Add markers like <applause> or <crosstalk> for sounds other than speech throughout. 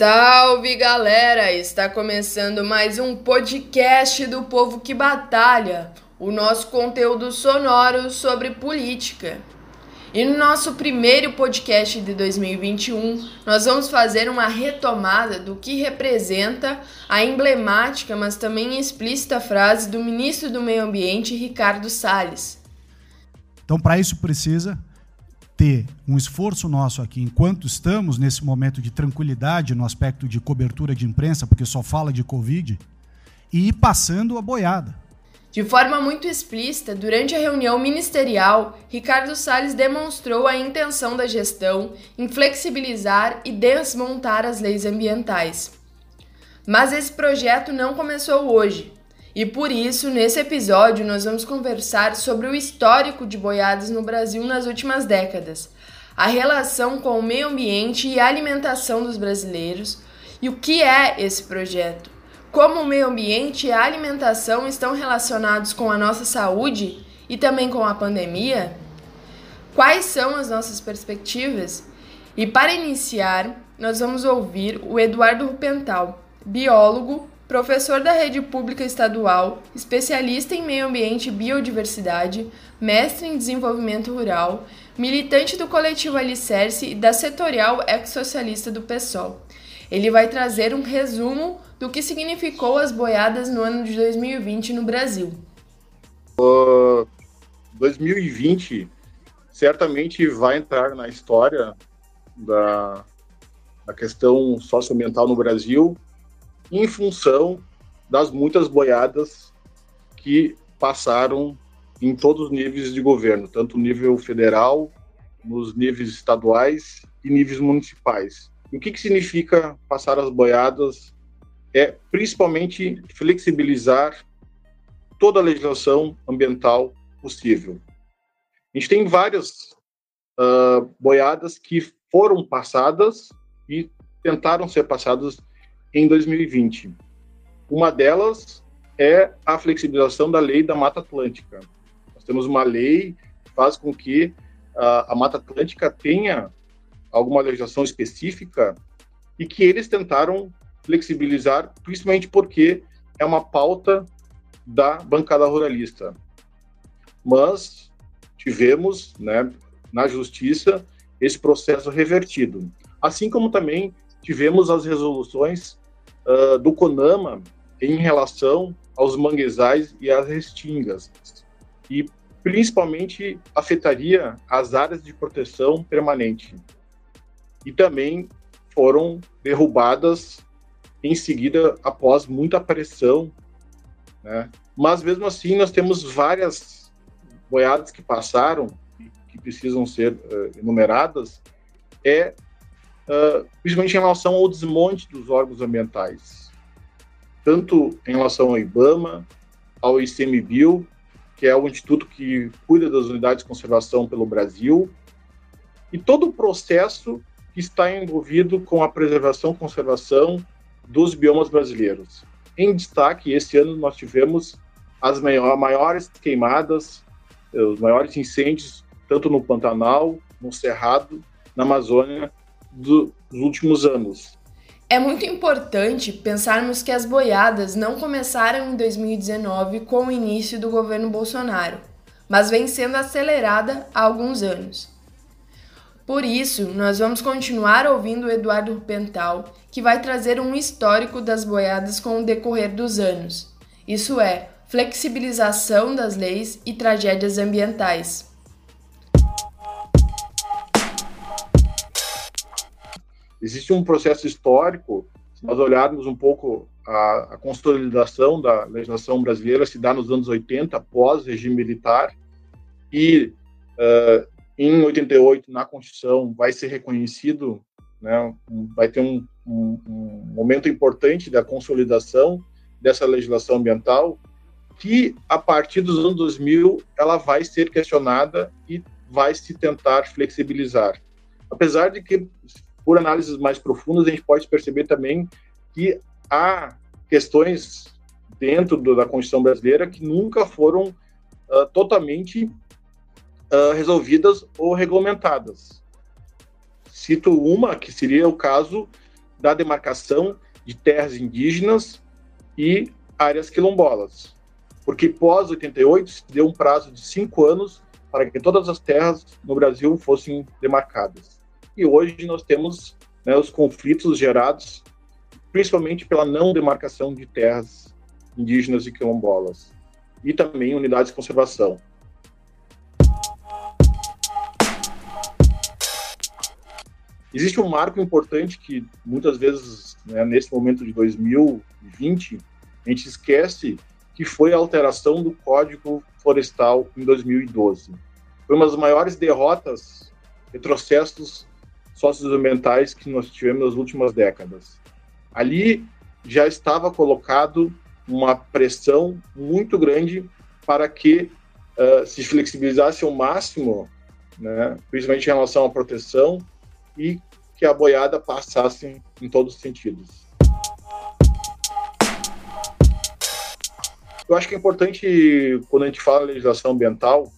Salve galera! Está começando mais um podcast do Povo que Batalha, o nosso conteúdo sonoro sobre política. E no nosso primeiro podcast de 2021, nós vamos fazer uma retomada do que representa a emblemática, mas também explícita frase do ministro do Meio Ambiente, Ricardo Salles. Então, para isso precisa ter um esforço nosso aqui, enquanto estamos nesse momento de tranquilidade no aspecto de cobertura de imprensa, porque só fala de Covid, e ir passando a boiada. De forma muito explícita, durante a reunião ministerial, Ricardo Salles demonstrou a intenção da gestão em flexibilizar e desmontar as leis ambientais. Mas esse projeto não começou hoje, e por isso, nesse episódio, nós vamos conversar sobre o histórico de boiadas no Brasil nas últimas décadas, a relação com o meio ambiente e a alimentação dos brasileiros e o que é esse projeto como o meio ambiente e a alimentação estão relacionados com a nossa saúde e também com a pandemia? Quais são as nossas perspectivas? E para iniciar, nós vamos ouvir o Eduardo Rupental, biólogo, professor da rede pública estadual, especialista em meio ambiente e biodiversidade, mestre em desenvolvimento rural, militante do coletivo Alicerce e da setorial ex-socialista do PSOL. Ele vai trazer um resumo do que significou as boiadas no ano de 2020 no Brasil. Uh, 2020 certamente vai entrar na história da, da questão socioambiental no Brasil em função das muitas boiadas que passaram em todos os níveis de governo, tanto nível federal, nos níveis estaduais e níveis municipais. E o que, que significa passar as boiadas é principalmente flexibilizar toda a legislação ambiental possível. A gente tem várias uh, boiadas que foram passadas e tentaram ser passadas em 2020. Uma delas é a flexibilização da lei da Mata Atlântica. Nós temos uma lei que faz com que uh, a Mata Atlântica tenha alguma legislação específica e que eles tentaram flexibilizar, principalmente porque é uma pauta da bancada ruralista. Mas tivemos, né, na justiça, esse processo revertido. Assim como também tivemos as resoluções uh, do CONAMA em relação aos manguezais e às restingas. E principalmente afetaria as áreas de proteção permanente. E também foram derrubadas em seguida após muita pressão, né? Mas mesmo assim nós temos várias boiadas que passaram que precisam ser uh, enumeradas, é uh, principalmente em relação ao desmonte dos órgãos ambientais, tanto em relação ao IBAMA, ao ICMBio, que é o instituto que cuida das unidades de conservação pelo Brasil, e todo o processo que está envolvido com a preservação, conservação dos biomas brasileiros. Em destaque, esse ano nós tivemos as maiores queimadas, eh, os maiores incêndios, tanto no Pantanal, no Cerrado, na Amazônia, dos últimos anos. É muito importante pensarmos que as boiadas não começaram em 2019 com o início do governo Bolsonaro, mas vem sendo acelerada há alguns anos. Por isso, nós vamos continuar ouvindo o Eduardo Pental, que vai trazer um histórico das boiadas com o decorrer dos anos. Isso é, flexibilização das leis e tragédias ambientais. Existe um processo histórico, se nós olharmos um pouco a, a consolidação da legislação brasileira, se dá nos anos 80, pós regime militar, e uh, em 88, na Constituição, vai ser reconhecido, né, vai ter um, um, um momento importante da consolidação dessa legislação ambiental, que a partir dos anos 2000 ela vai ser questionada e vai se tentar flexibilizar. Apesar de que, por análises mais profundas, a gente pode perceber também que há questões dentro da Constituição brasileira que nunca foram uh, totalmente uh, resolvidas ou regulamentadas. Cito uma, que seria o caso da demarcação de terras indígenas e áreas quilombolas. Porque pós 88 se deu um prazo de cinco anos para que todas as terras no Brasil fossem demarcadas. E hoje nós temos né, os conflitos gerados principalmente pela não demarcação de terras indígenas e quilombolas e também unidades de conservação. Existe um marco importante que muitas vezes, né, nesse momento de 2020, a gente esquece que foi a alteração do Código Florestal em 2012. Foi uma das maiores derrotas, retrocessos socioambientais que nós tivemos nas últimas décadas. Ali já estava colocado uma pressão muito grande para que uh, se flexibilizasse ao máximo, né, principalmente em relação à proteção, e que a boiada passasse em todos os sentidos. Eu acho que é importante, quando a gente fala em legislação ambiental,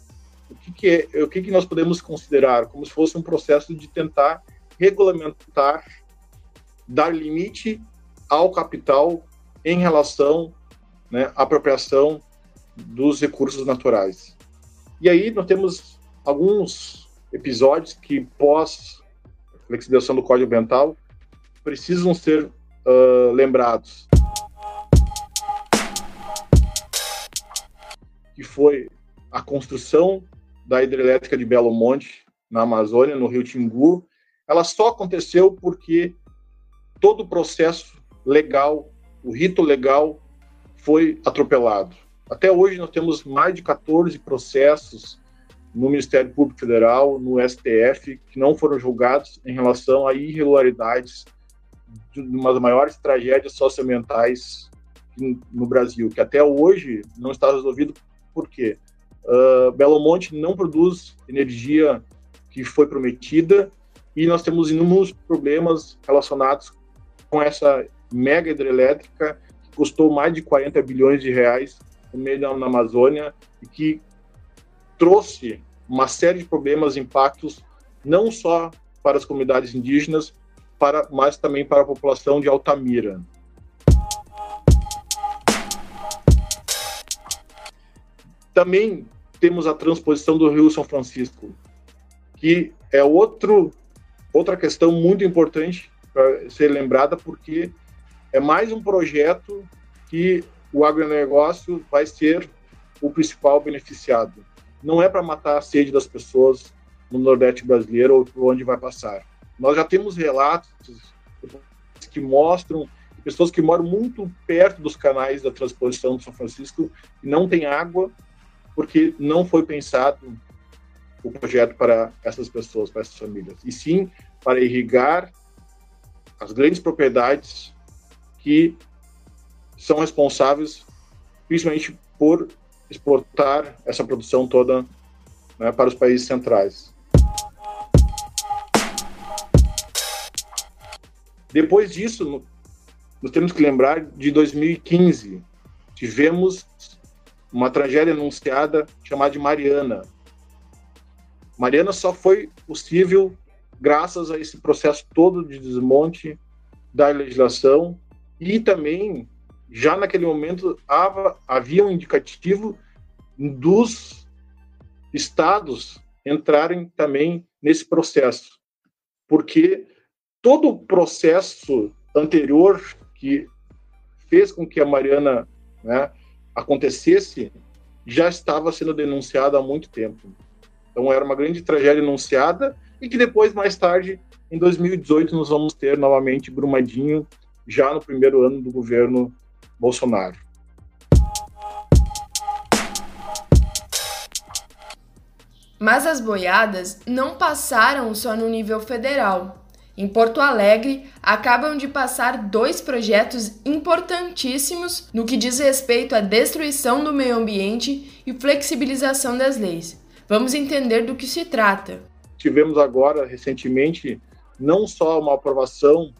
o que, que é, o que, que nós podemos considerar como se fosse um processo de tentar regulamentar, dar limite ao capital em relação né, à apropriação dos recursos naturais. E aí nós temos alguns episódios que, pós flexibilização do Código Ambiental, precisam ser uh, lembrados. Que foi a construção da hidrelétrica de Belo Monte, na Amazônia, no Rio Tingu. Ela só aconteceu porque todo o processo legal, o rito legal foi atropelado. Até hoje nós temos mais de 14 processos no Ministério Público Federal, no STF, que não foram julgados em relação a irregularidades de uma das maiores tragédias socioambientais no Brasil, que até hoje não está resolvido. Por quê? Uh, Belo Monte não produz energia que foi prometida e nós temos inúmeros problemas relacionados com essa mega hidrelétrica que custou mais de 40 bilhões de reais no meio da Amazônia e que trouxe uma série de problemas, impactos, não só para as comunidades indígenas, para, mas também para a população de Altamira. Também temos a transposição do Rio São Francisco, que é outro, outra questão muito importante para ser lembrada, porque é mais um projeto que o agronegócio vai ser o principal beneficiado. Não é para matar a sede das pessoas no Nordeste brasileiro ou por onde vai passar. Nós já temos relatos que mostram pessoas que moram muito perto dos canais da transposição de São Francisco e não têm água porque não foi pensado o projeto para essas pessoas, para essas famílias, e sim para irrigar as grandes propriedades que são responsáveis principalmente por exportar essa produção toda né, para os países centrais. Depois disso, nós temos que lembrar de 2015. Tivemos uma tragédia anunciada chamada de Mariana. Mariana só foi possível graças a esse processo todo de desmonte da legislação e também já naquele momento havia um indicativo dos estados entrarem também nesse processo, porque todo o processo anterior que fez com que a Mariana né, acontecesse já estava sendo denunciado há muito tempo. Então era uma grande tragédia anunciada e que depois, mais tarde, em 2018, nós vamos ter novamente Brumadinho, já no primeiro ano do governo Bolsonaro. Mas as boiadas não passaram só no nível federal. Em Porto Alegre, acabam de passar dois projetos importantíssimos no que diz respeito à destruição do meio ambiente e flexibilização das leis. Vamos entender do que se trata. Tivemos agora, recentemente, não só uma aprovação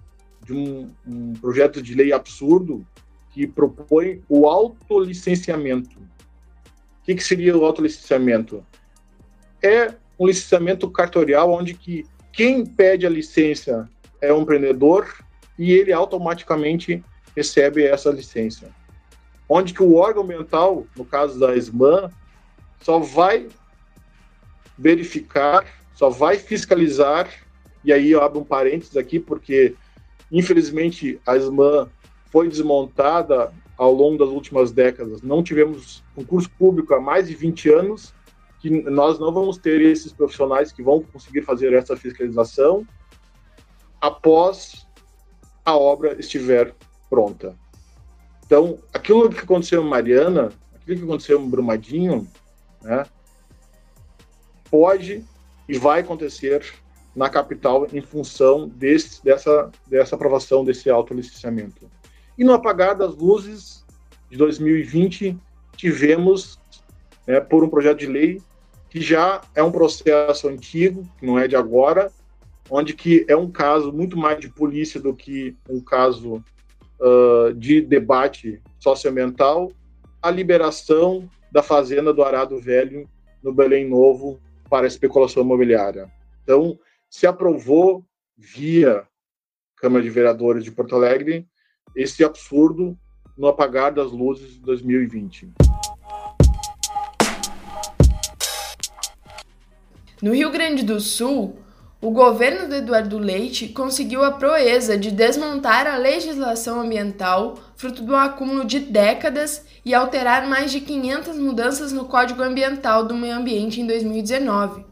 de um, um projeto de lei absurdo que propõe o autolicenciamento. O que, que seria o autolicenciamento? É um licenciamento cartorial onde que quem pede a licença é um empreendedor e ele automaticamente recebe essa licença. Onde que o órgão ambiental, no caso da SMAN, só vai verificar, só vai fiscalizar, e aí eu abro um parênteses aqui, porque infelizmente a SMAN foi desmontada ao longo das últimas décadas. Não tivemos concurso público há mais de 20 anos, que nós não vamos ter esses profissionais que vão conseguir fazer essa fiscalização após a obra estiver pronta. Então, aquilo que aconteceu em Mariana, aquilo que aconteceu em Brumadinho, né, pode e vai acontecer na capital em função desse, dessa, dessa aprovação desse autolicenciamento. E no apagar das luzes de 2020, tivemos, né, por um projeto de lei, que já é um processo antigo, que não é de agora, onde que é um caso muito mais de polícia do que um caso uh, de debate socioambiental, a liberação da fazenda do Arado Velho no Belém Novo para especulação imobiliária. Então, se aprovou via Câmara de Vereadores de Porto Alegre esse absurdo no apagar das luzes de 2020. No Rio Grande do Sul, o governo de Eduardo Leite conseguiu a proeza de desmontar a legislação ambiental, fruto do acúmulo de décadas, e alterar mais de 500 mudanças no Código Ambiental do Meio Ambiente em 2019.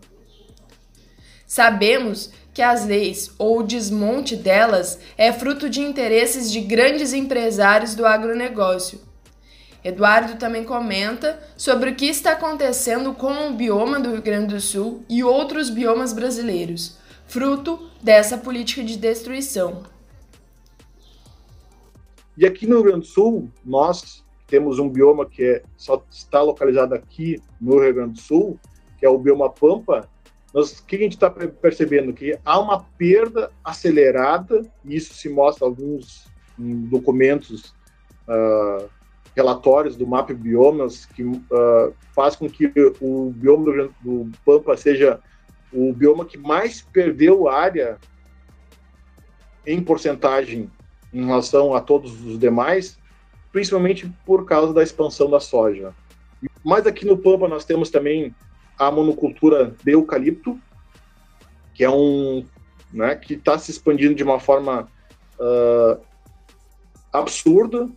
Sabemos que as leis, ou o desmonte delas, é fruto de interesses de grandes empresários do agronegócio Eduardo também comenta sobre o que está acontecendo com o bioma do Rio Grande do Sul e outros biomas brasileiros, fruto dessa política de destruição. E aqui no Rio Grande do Sul, nós temos um bioma que é, só está localizado aqui no Rio Grande do Sul, que é o bioma Pampa. Nós, o que a gente está percebendo? Que há uma perda acelerada, e isso se mostra em alguns documentos uh, relatórios do MAP Biomas, que uh, faz com que o bioma do, do, Pampa seja o bioma que mais perdeu área em porcentagem em relação a todos os demais, principalmente por causa da expansão da soja. Mas aqui no Pampa nós temos também a monocultura de eucalipto, que é um né, que está se expandindo de uma forma uh, absurda,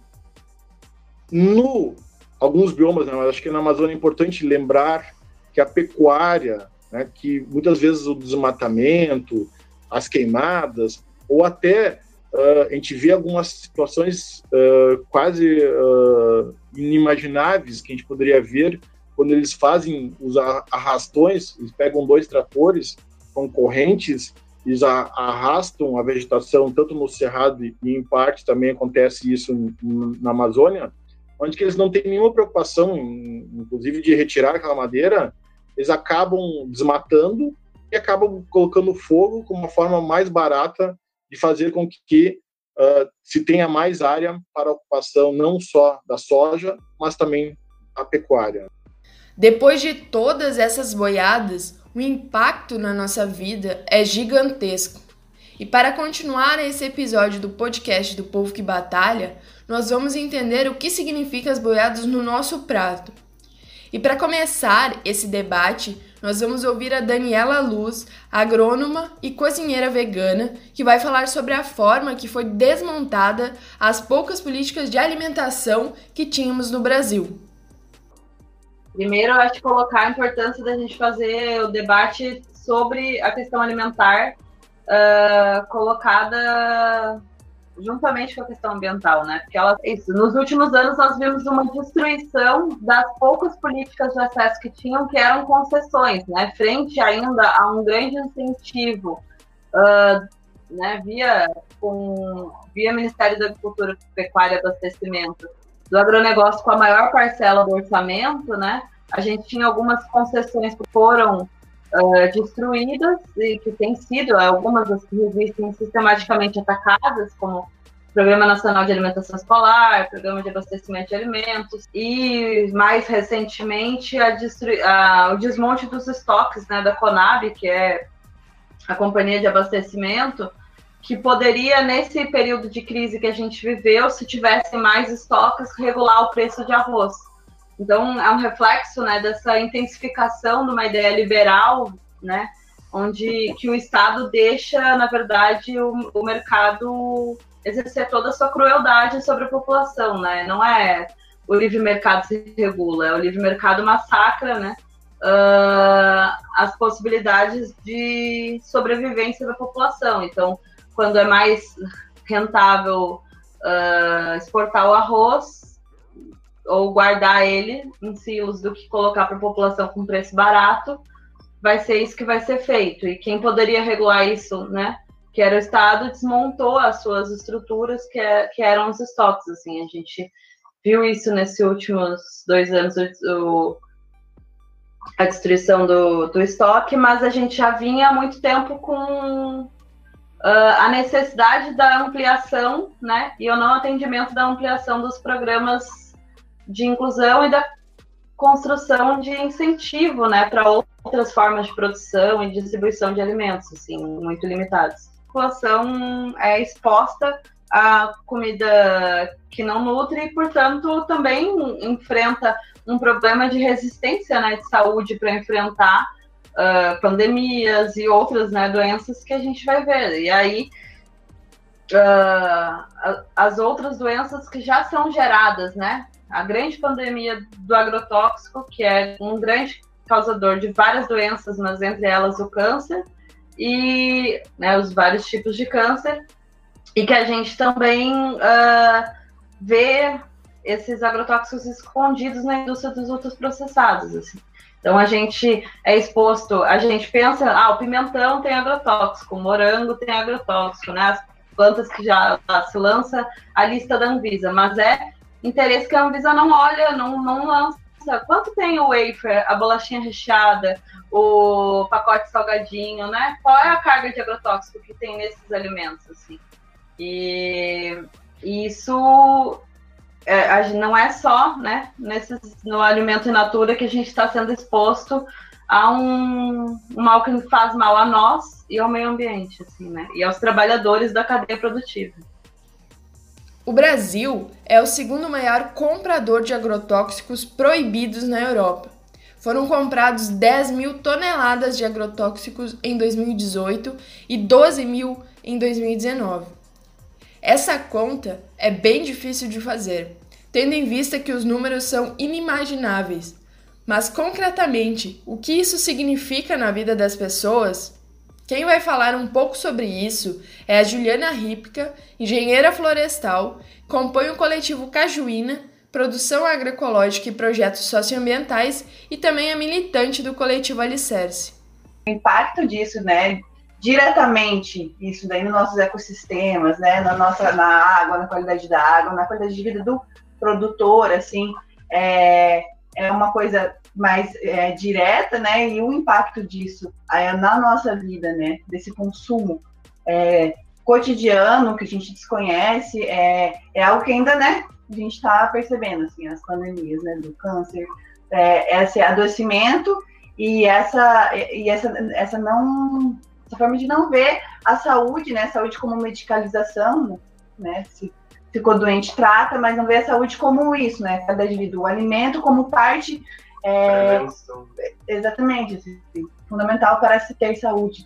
no alguns biomas, né, mas acho que na Amazônia é importante lembrar que a pecuária, né, que muitas vezes o desmatamento, as queimadas, ou até uh, a gente vê algumas situações uh, quase uh, inimagináveis que a gente poderia ver quando eles fazem os arrastões, eles pegam dois tratores concorrentes, eles arrastam a vegetação tanto no cerrado e em parte também acontece isso na Amazônia, onde que eles não têm nenhuma preocupação, inclusive, de retirar aquela madeira, eles acabam desmatando e acabam colocando fogo como uma forma mais barata de fazer com que uh, se tenha mais área para ocupação não só da soja, mas também a pecuária. Depois de todas essas boiadas, o impacto na nossa vida é gigantesco. E para continuar esse episódio do podcast do Povo que Batalha, nós vamos entender o que significa as boiadas no nosso prato. E para começar esse debate, nós vamos ouvir a Daniela Luz, agrônoma e cozinheira vegana, que vai falar sobre a forma que foi desmontada as poucas políticas de alimentação que tínhamos no Brasil. Primeiro, eu acho que colocar a importância da gente fazer o debate sobre a questão alimentar uh, colocada juntamente com a questão ambiental, né? Porque ela, isso, nos últimos anos nós vimos uma destruição das poucas políticas de acesso que tinham, que eram concessões, né? Frente ainda a um grande incentivo, uh, né? Via com via Ministério da Agricultura, Pecuária e Abastecimento do agronegócio com a maior parcela do orçamento, né? A gente tinha algumas concessões que foram uh, destruídas e que têm sido, algumas das que existem sistematicamente atacadas, como Programa Nacional de Alimentação Escolar, Programa de Abastecimento de Alimentos e, mais recentemente, a, o desmonte dos estoques né, da Conab, que é a companhia de abastecimento, que poderia, nesse período de crise que a gente viveu, se tivesse mais estoques, regular o preço de arroz. Então, é um reflexo né, dessa intensificação de uma ideia liberal, né, onde que o Estado deixa, na verdade, o, o mercado exercer toda a sua crueldade sobre a população. Né? Não é o livre mercado se regula, é o livre mercado massacra né, uh, as possibilidades de sobrevivência da população. Então, quando é mais rentável uh, exportar o arroz ou guardar ele em silos do que colocar para a população com preço barato, vai ser isso que vai ser feito. E quem poderia regular isso, né? Que era o Estado, desmontou as suas estruturas, que, é, que eram os estoques. Assim, a gente viu isso nesses últimos dois anos, o, a destruição do, do estoque, mas a gente já vinha há muito tempo com Uh, a necessidade da ampliação, né, e o não atendimento da ampliação dos programas de inclusão e da construção de incentivo, né, para outras formas de produção e distribuição de alimentos, assim, muito limitados. A população é exposta a comida que não nutre e, portanto, também enfrenta um problema de resistência, né, de saúde para enfrentar uh, pandemias e outras né, doenças que a gente vai ver. E aí, uh, as outras doenças que já são geradas, né? A grande pandemia do agrotóxico, que é um grande causador de várias doenças, mas entre elas o câncer, e né, os vários tipos de câncer, e que a gente também uh, vê esses agrotóxicos escondidos na indústria dos outros processados. Assim. Então a gente é exposto, a gente pensa, ah, o pimentão tem agrotóxico, o morango tem agrotóxico, né? As plantas que já se lança a lista da Anvisa, mas é interesse que a Anvisa não olha, não, não lança. Quanto tem o wafer, a bolachinha recheada, o pacote salgadinho, né? Qual é a carga de agrotóxico que tem nesses alimentos, assim? E isso é, não é só né, nesses, no alimento in natura que a gente está sendo exposto a um, um, mal que faz mal a nós e ao meio ambiente, assim, né? E aos trabalhadores da cadeia produtiva. O Brasil é o segundo maior comprador de agrotóxicos proibidos na Europa. Foram comprados 10 mil toneladas de agrotóxicos em 2018 e 12 mil em 2019. Essa conta é bem difícil de fazer, tendo em vista que os números são inimagináveis. Mas concretamente, o que isso significa na vida das pessoas? Quem vai falar um pouco sobre isso é a Juliana Ripka, engenheira florestal, compõe o coletivo Cajuína, produção agroecológica e projetos socioambientais e também é militante do coletivo Alicerce. O impacto disso, né, diretamente isso daí nos nossos ecossistemas, né, na nossa na água, na qualidade da água, na qualidade de vida do produtor, assim, é, é uma coisa mais é, direta, né, e o impacto disso é, na nossa vida, né, desse consumo é, cotidiano que a gente desconhece, é, é algo que ainda, né, a gente está percebendo, assim, as pandemias, né, do câncer, é, esse adoecimento e essa, e essa, essa não essa forma de não ver a saúde, né, saúde como medicalização, né, se ficou doente, trata, mas não vê a saúde como isso, né, cada indivíduo, o alimento como parte é, exatamente, assim, fundamental para se ter saúde,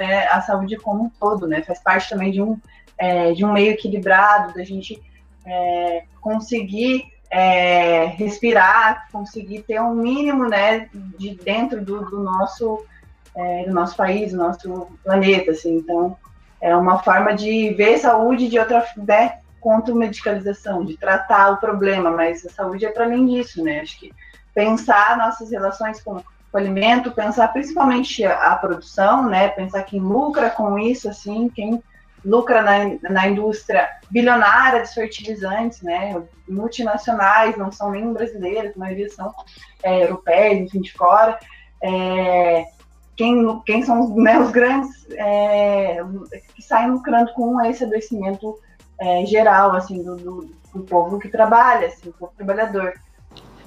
é, a saúde como um todo, né, faz parte também de um, é, de um meio equilibrado, da gente é, conseguir é, respirar, conseguir ter um mínimo, né, de dentro do, do nosso é, do nosso país, do nosso planeta, assim. Então, é uma forma de ver saúde de outra, né, contra medicalização, de tratar o problema, mas a saúde é para além disso, né? Acho que pensar nossas relações com o alimento, pensar principalmente a, produção, né? Pensar quem lucra com isso, assim, quem lucra na, na indústria bilionária dos fertilizantes, né? Multinacionais, não são nem brasileiras, a maioria são é, europeias, enfim, de fora. É, quem, quem são né, os grandes é, que saem lucrando com esse adoecimento é, geral, assim, do, do, do, povo que trabalha, assim, do povo trabalhador.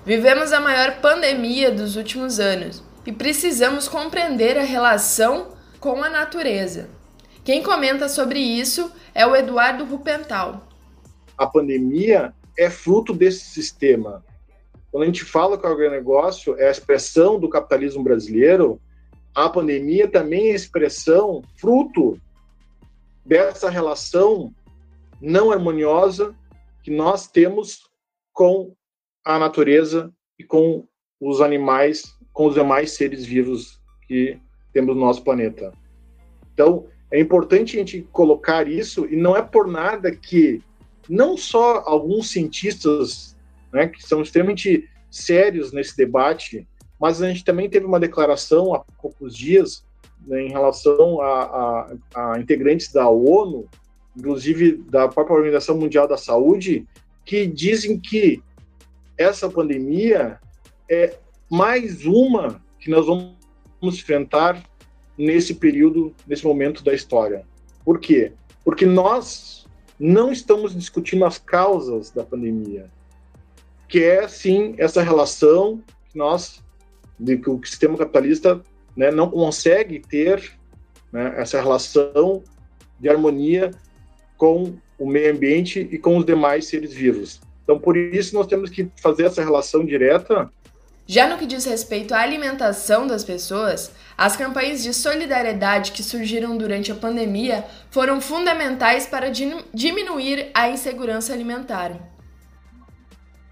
Vivemos a maior pandemia dos últimos anos e precisamos compreender a relação com a natureza. Quem comenta sobre isso é o Eduardo Rupental. A pandemia é fruto desse sistema. Quando a gente fala que o agronegócio é a expressão do capitalismo brasileiro, a pandemia também é expressão, fruto dessa relação não harmoniosa que nós temos com a natureza e com os animais, com os demais seres vivos que temos no nosso planeta. Então, é importante a gente colocar isso, e não é por nada que não só alguns cientistas, né, que são extremamente sérios nesse debate, mas a gente também teve uma declaração há poucos dias né, em relação a, a, a, integrantes da ONU, inclusive da própria Organização Mundial da Saúde, que dizem que essa pandemia é mais uma que nós vamos enfrentar nesse período, nesse momento da história. Por quê? Porque nós não estamos discutindo as causas da pandemia, que é sim essa relação que nós, de que o sistema capitalista né, não consegue ter né, essa relação de harmonia com o meio ambiente e com os demais seres vivos. Então, por isso, nós temos que fazer essa relação direta já no que diz respeito à alimentação das pessoas, as campanhas de solidariedade que surgiram durante a pandemia foram fundamentais para diminuir a insegurança alimentar.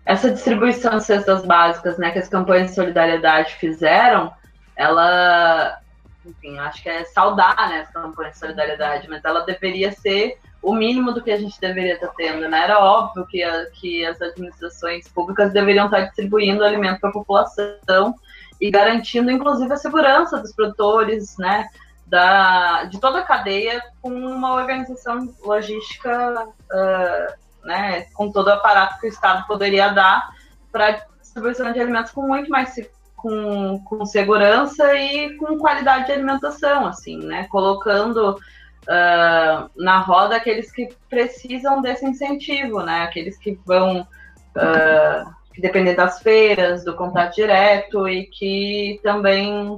Essa distribuição de cestas básicas, né, que as campanhas de solidariedade fizeram, ela, enfim, acho que é saudar, né, as campanhas de solidariedade, mas ela deveria ser o mínimo do que a gente deveria estar tendo, né? Era óbvio que, a, que as administrações públicas deveriam estar distribuindo alimento para a população e garantindo, inclusive, a segurança dos produtores, né? Da, de toda a cadeia com uma organização logística, uh, né? Com todo o aparato que o Estado poderia dar para distribuição de alimentos com muito mais com, com segurança e com qualidade de alimentação, assim, né? Colocando uh, na roda aqueles que precisam desse incentivo, né? Aqueles que vão uh, das feiras, do contato direto e que também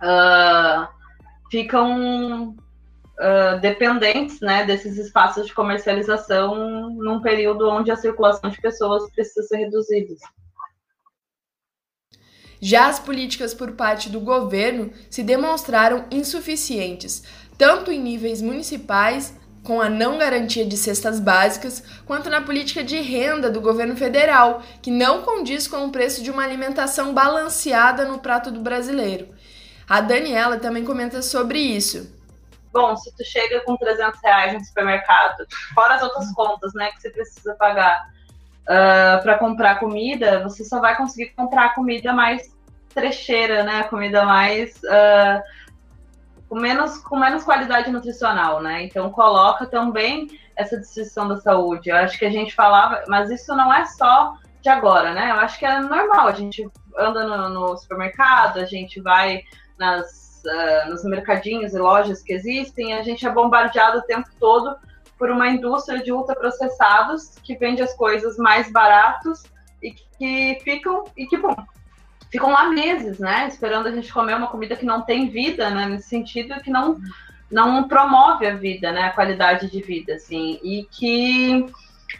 uh, ficam uh, dependentes né, desses espaços de comercialização num período onde a circulação de pessoas precisa ser reduzida. Já as políticas por parte do governo se demonstraram insuficientes, tanto em níveis municipais, com a não garantia de cestas básicas, quanto na política de renda do governo federal, que não condiz com o preço de uma alimentação balanceada no prato do brasileiro. A Daniela também comenta sobre isso. Bom, se tu chega com 300 reais no supermercado, fora as outras contas, né, que você precisa pagar uh, ah, para comprar comida, você só vai conseguir comprar comida mais trecheira, né, comida mais uh, com menos, com menos qualidade nutricional, né? Então coloca também essa destruição da saúde. Eu acho que a gente falava, mas isso não é só de agora, né? Eu acho que é normal. A gente anda no, no supermercado, a gente vai nas, uh, nos mercadinhos e lojas que existem, a gente é bombardeado o tempo todo por uma indústria de ultraprocessados que vende as coisas mais baratos e que ficam e que bom ficam lá meses, né? Esperando a gente comer uma comida que não tem vida, né? Nesse sentido, que não, não promove a vida, né? A qualidade de vida, assim. E que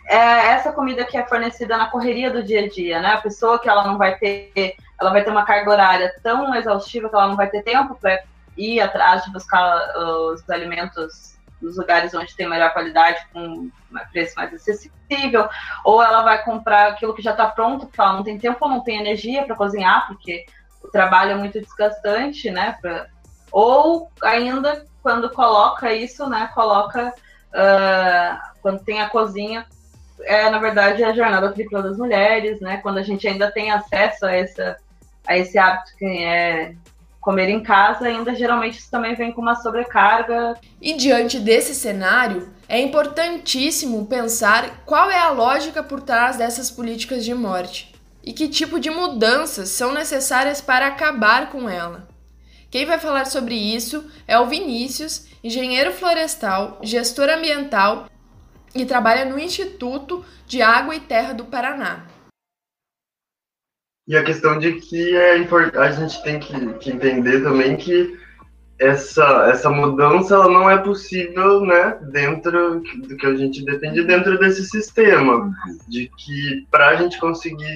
é essa comida que é fornecida na correria do dia a dia, né? A pessoa que ela não vai ter, ela vai ter uma carga horária tão exaustiva que ela não vai ter tempo para ir atrás de buscar os alimentos nos lugares onde tem melhor qualidade, com preço mais acessível, ou ela vai comprar aquilo que já está pronto, porque ela não tem tempo ou não tem energia para cozinhar, porque o trabalho é muito desgastante, né? Pra... Ou ainda quando coloca isso, né? Coloca uh, quando tem a cozinha, é na verdade a jornada tripla das mulheres, né? Quando a gente ainda tem acesso a essa a esse hábito que é comer em casa, ainda geralmente isso também vem com uma sobrecarga. E diante desse cenário, é importantíssimo pensar qual é a lógica por trás dessas políticas de morte e que tipo de mudanças são necessárias para acabar com ela. Quem vai falar sobre isso é o Vinícius, engenheiro florestal, gestor ambiental e trabalha no Instituto de Água e Terra do Paraná. E a questão de que é a gente tem que, que entender também que essa, essa mudança ela não é possível né, dentro do que a gente depende dentro desse sistema, de que para a gente conseguir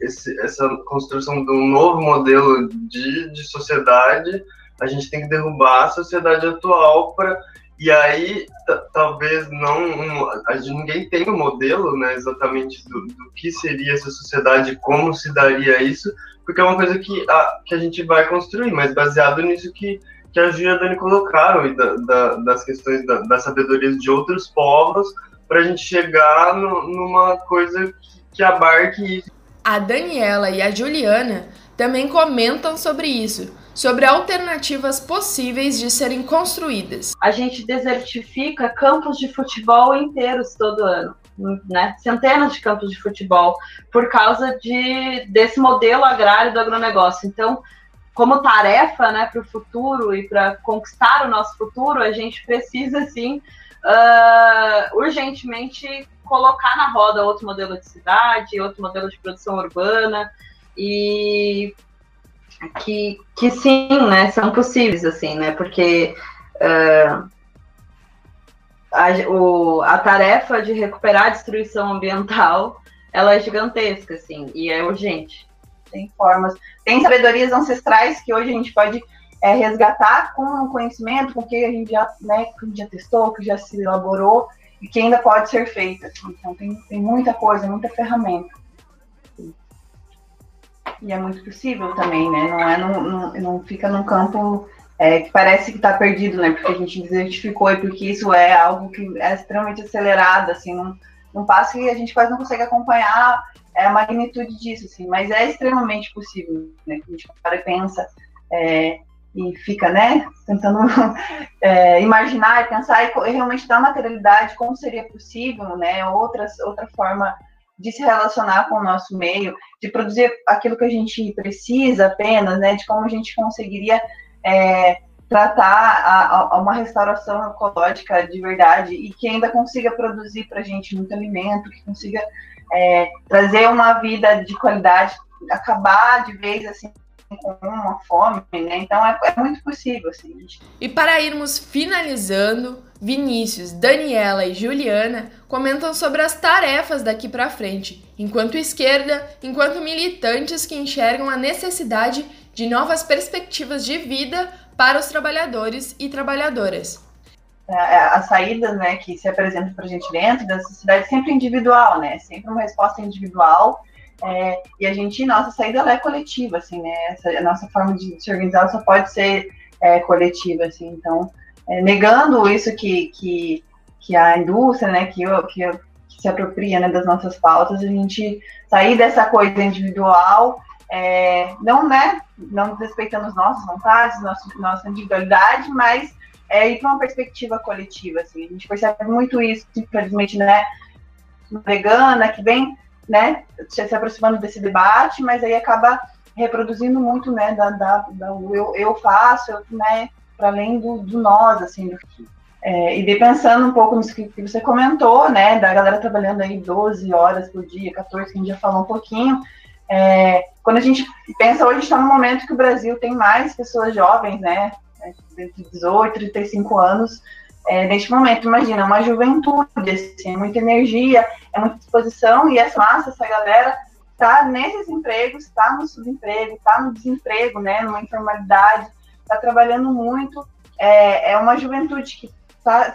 esse, essa construção de um novo modelo de, de sociedade, a gente tem que derrubar a sociedade atual para e aí talvez não um, a gente, ninguém tem um modelo né, exatamente do, do, que seria essa sociedade, como se daria isso, porque é uma coisa que a, que a gente vai construir, mas baseado nisso que que a Ju e a Dani colocaram e da, da, das questões da, das sabedorias de outros povos para a gente chegar no, numa coisa que, que abarque isso. A Daniela e a Juliana também comentam sobre isso, sobre alternativas possíveis de serem construídas. A gente desertifica campos de futebol inteiros todo ano. Né? Centenas de campos de futebol por causa de, desse modelo agrário do agronegócio. Então, como tarefa né, para o futuro e para conquistar o nosso futuro, a gente precisa, sim, uh, urgentemente colocar na roda outro modelo de cidade, outro modelo de produção urbana e que, que sim, né, são possíveis, assim, né, porque uh, a, o, a tarefa de recuperar a destruição ambiental, ela é gigantesca, assim, e é urgente tem formas, tem sabedorias ancestrais que hoje a gente pode é, resgatar com conhecimento, com o que a gente já, né, que a gente já testou, que já se elaborou e que ainda pode ser feita. Assim. Então tem, tem muita coisa, muita ferramenta. E é muito possível também, né? Não, é, não, não, não fica num campo é, que parece que está perdido, né? Porque a gente desertificou e porque isso é algo que é extremamente acelerado, assim, num, num passo que a gente quase não consegue acompanhar é a magnitude disso, assim, mas é extremamente possível, né? A gente para e pensa é, e fica, né, tentando <laughs> é, imaginar e pensar e, realmente dar materialidade, como seria possível, né, outras, outra forma de se relacionar com o nosso meio, de produzir aquilo que a gente precisa apenas, né, de como a gente conseguiria é, tratar a, a, uma restauração ecológica de verdade e que ainda consiga produzir para a gente muito alimento, que consiga é, trazer uma vida de qualidade, acabar de vez assim com uma fome, né? Então é, é muito possível, assim. E para irmos finalizando, Vinícius, Daniela e Juliana comentam sobre as tarefas daqui para frente, enquanto esquerda, enquanto militantes que enxergam a necessidade de novas perspectivas de vida para os trabalhadores e trabalhadoras. É, é, as saídas né, que se apresentam para a gente dentro da sociedade sempre individual, né? Sempre uma resposta individual. É, e a gente, nossa saída ela é coletiva, assim, né? Essa, a nossa forma de se organizar só pode ser é, coletiva, assim. Então, é, negando isso que, que, que a indústria, né, que, que, que se apropria né, das nossas pautas, a gente sair dessa coisa individual, é, não, né, não respeitando as nossas vontades, nossa, nossa individualidade, mas é ir para uma perspectiva coletiva, assim. A gente percebe muito isso, infelizmente, né, vegana, que vem, né, se aproximando desse debate, mas aí acaba reproduzindo muito, né, da, da, da eu, eu faço, eu, né, para além do, do nós, assim, do, é, e pensando um pouco nisso que, que, você comentou, né, da galera trabalhando aí 12 horas por dia, 14, que a gente já falou um pouquinho, é, quando a gente pensa, hoje está no momento que o Brasil tem mais pessoas jovens, né, entre 18 e 35 anos, é, neste momento. Imagina, uma juventude, assim, muita energia, é muita disposição, e essa massa, essa galera, está nesses empregos, está no subemprego, está no desemprego, né, numa informalidade, está trabalhando muito. É, é uma juventude que está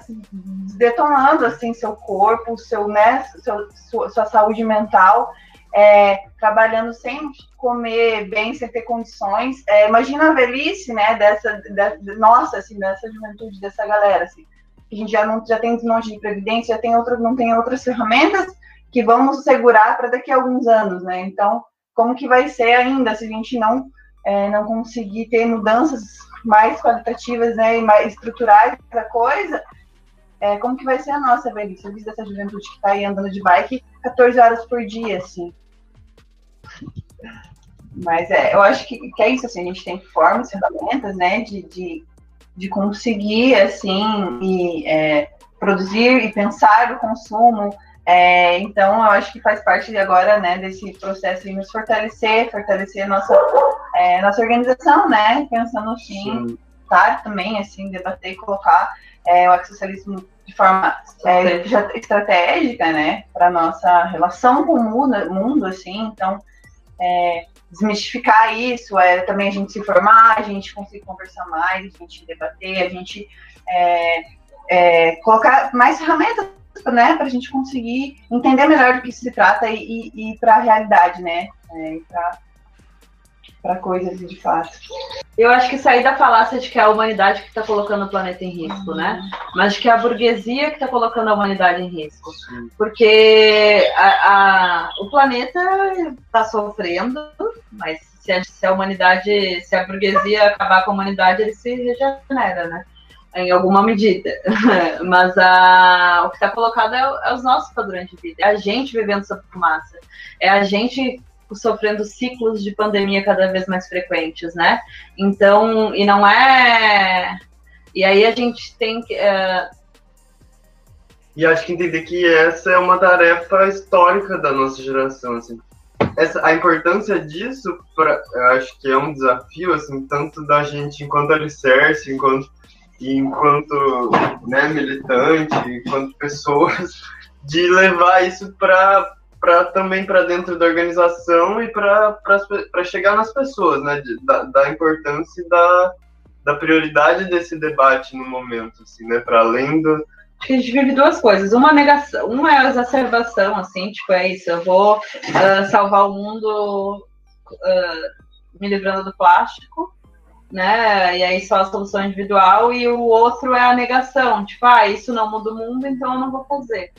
detonando assim seu corpo, seu, né, seu, sua, sua saúde mental é, trabalhando sem comer bem, sem ter condições. É, imagina a velhice, né, dessa, de, nossa, assim, dessa juventude, dessa galera, assim. A gente já não já tem desmonte de previdência, já tem outra, não tem outras ferramentas que vão nos segurar para daqui a alguns anos, né? Então, como que vai ser ainda se a gente não é, não conseguir ter mudanças mais qualitativas, né, e mais estruturais da coisa? É, como que vai ser a nossa velhice? A vida dessa juventude que está aí andando de bike 14 horas por dia, assim. Mas é, eu acho que, que é isso, assim, a gente tem formas, ferramentas, né, de, de, de conseguir, assim, e, é, produzir e pensar o consumo. É, então, eu acho que faz parte de agora, né, desse processo de nos fortalecer, fortalecer nossa, é, nossa organização, né, pensando assim, Sim. voluntário também, assim, debater e colocar é, o ecossocialismo de forma é, estratégica, né, para nossa relação com o mundo, mundo assim, então é, desmistificar isso, é também a gente se informar, a gente conseguir conversar mais, a gente debater, a gente é, é, colocar mais ferramentas né, para a gente conseguir entender melhor do que se trata e, e, e para a realidade, né, é, para coisas de fato. Eu acho que sair da falácia de que é a humanidade que está colocando o planeta em risco, né? Mas de que é a burguesia que está colocando a humanidade em risco. Porque a, a, o planeta está sofrendo, mas se a, se a, humanidade, se a burguesia acabar com a humanidade, ele se regenera, né? Em alguma medida. <laughs> mas a, o que está colocado é, é os nossos padrões de vida. É a gente vivendo sob fumaça. É a gente sofrendo ciclos de pandemia cada vez mais frequentes, né? Então, e não é. E aí a gente tem que. Uh... E acho que entender que essa é uma tarefa histórica da nossa geração, assim. Essa, a importância disso, pra, eu acho que é um desafio, assim, tanto da gente enquanto alicerce, enquanto, enquanto né, militante, enquanto pessoas, <laughs> de levar isso para para também para dentro da organização e para chegar nas pessoas, né? De, da, da, importância e da, da prioridade desse debate no momento, assim, né? Para além do. A gente vive duas coisas. Uma negação, uma é a exacerbação, assim, tipo, é isso, eu vou uh, salvar o mundo uh, me livrando do plástico, né? E aí só a solução individual, e o outro é a negação, tipo, ah, isso não muda o mundo, então eu não vou fazer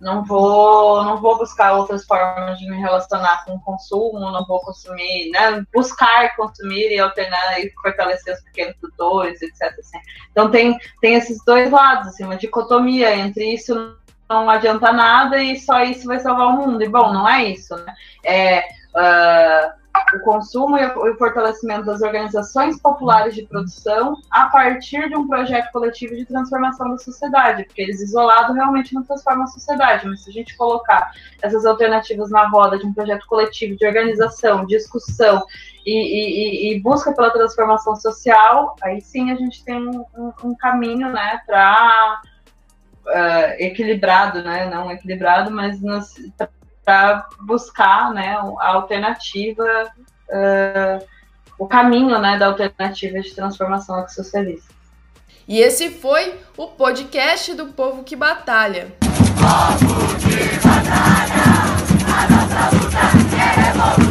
não vou não vou buscar outras formas de me relacionar com o consumo, não vou consumir, né, buscar consumir e alternar e fortalecer os pequenos produtores, etc. Assim. Então tem, tem esses dois lados, assim, uma dicotomia entre isso não adianta nada e só isso vai salvar o mundo. E bom, não é isso, né? É, uh, o consumo e o fortalecimento das organizações populares de produção a partir de um projeto coletivo de transformação da sociedade, porque eles isolados realmente não transformam a sociedade, mas se a gente colocar essas alternativas na roda de um projeto coletivo de organização, discussão e, e, e busca pela transformação social, aí sim a gente tem um, um caminho, né, para uh, eh, equilibrado, né, não equilibrado, mas para para buscar né, a alternativa, uh, o caminho né, da alternativa de transformação socialista. E esse foi o podcast do Povo que Batalha. Povo que Batalha, a nossa luta é revolução.